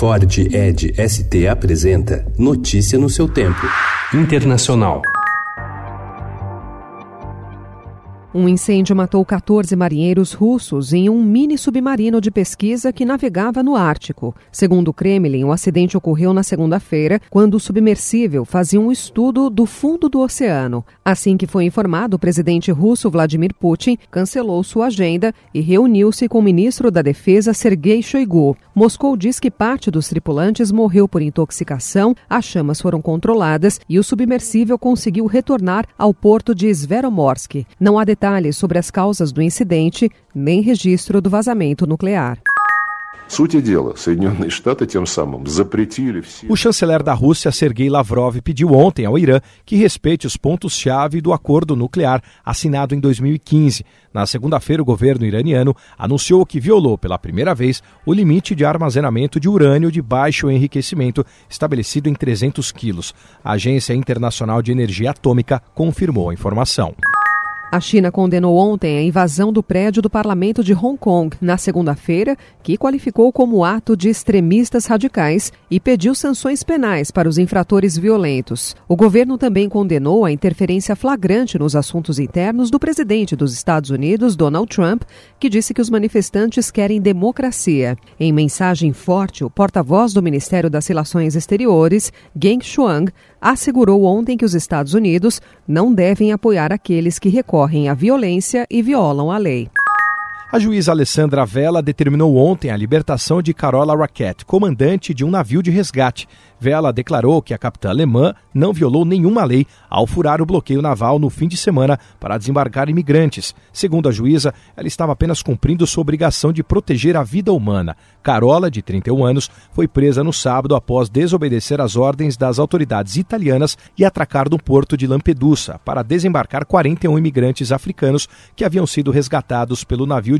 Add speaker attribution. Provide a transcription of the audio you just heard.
Speaker 1: Ford Ed ST apresenta Notícia no seu tempo. Internacional.
Speaker 2: Um incêndio matou 14 marinheiros russos em um mini submarino de pesquisa que navegava no Ártico. Segundo o Kremlin, o acidente ocorreu na segunda-feira, quando o submersível fazia um estudo do fundo do oceano. Assim que foi informado, o presidente russo Vladimir Putin cancelou sua agenda e reuniu-se com o ministro da Defesa Sergei Shoigu. Moscou diz que parte dos tripulantes morreu por intoxicação, as chamas foram controladas e o submersível conseguiu retornar ao porto de Sveromorsk. Não há detalhes sobre as causas do incidente, nem registro do vazamento nuclear.
Speaker 3: O chanceler da Rússia, Sergei Lavrov, pediu ontem ao Irã que respeite os pontos-chave do acordo nuclear assinado em 2015. Na segunda-feira, o governo iraniano anunciou que violou pela primeira vez o limite de armazenamento de urânio de baixo enriquecimento estabelecido em 300 quilos. A Agência Internacional de Energia Atômica confirmou a informação.
Speaker 2: A China condenou ontem a invasão do prédio do parlamento de Hong Kong na segunda-feira, que qualificou como ato de extremistas radicais e pediu sanções penais para os infratores violentos. O governo também condenou a interferência flagrante nos assuntos internos do presidente dos Estados Unidos, Donald Trump, que disse que os manifestantes querem democracia. Em mensagem forte, o porta-voz do Ministério das Relações Exteriores, Geng Shuang, assegurou ontem que os Estados Unidos não devem apoiar aqueles que recorrem à violência e violam a lei.
Speaker 3: A juíza Alessandra Vela determinou ontem a libertação de Carola Raquette, comandante de um navio de resgate. Vela declarou que a capitã alemã não violou nenhuma lei ao furar o bloqueio naval no fim de semana para desembarcar imigrantes. Segundo a juíza, ela estava apenas cumprindo sua obrigação de proteger a vida humana. Carola, de 31 anos, foi presa no sábado após desobedecer às ordens das autoridades italianas e atracar no porto de Lampedusa para desembarcar 41 imigrantes africanos que haviam sido resgatados pelo navio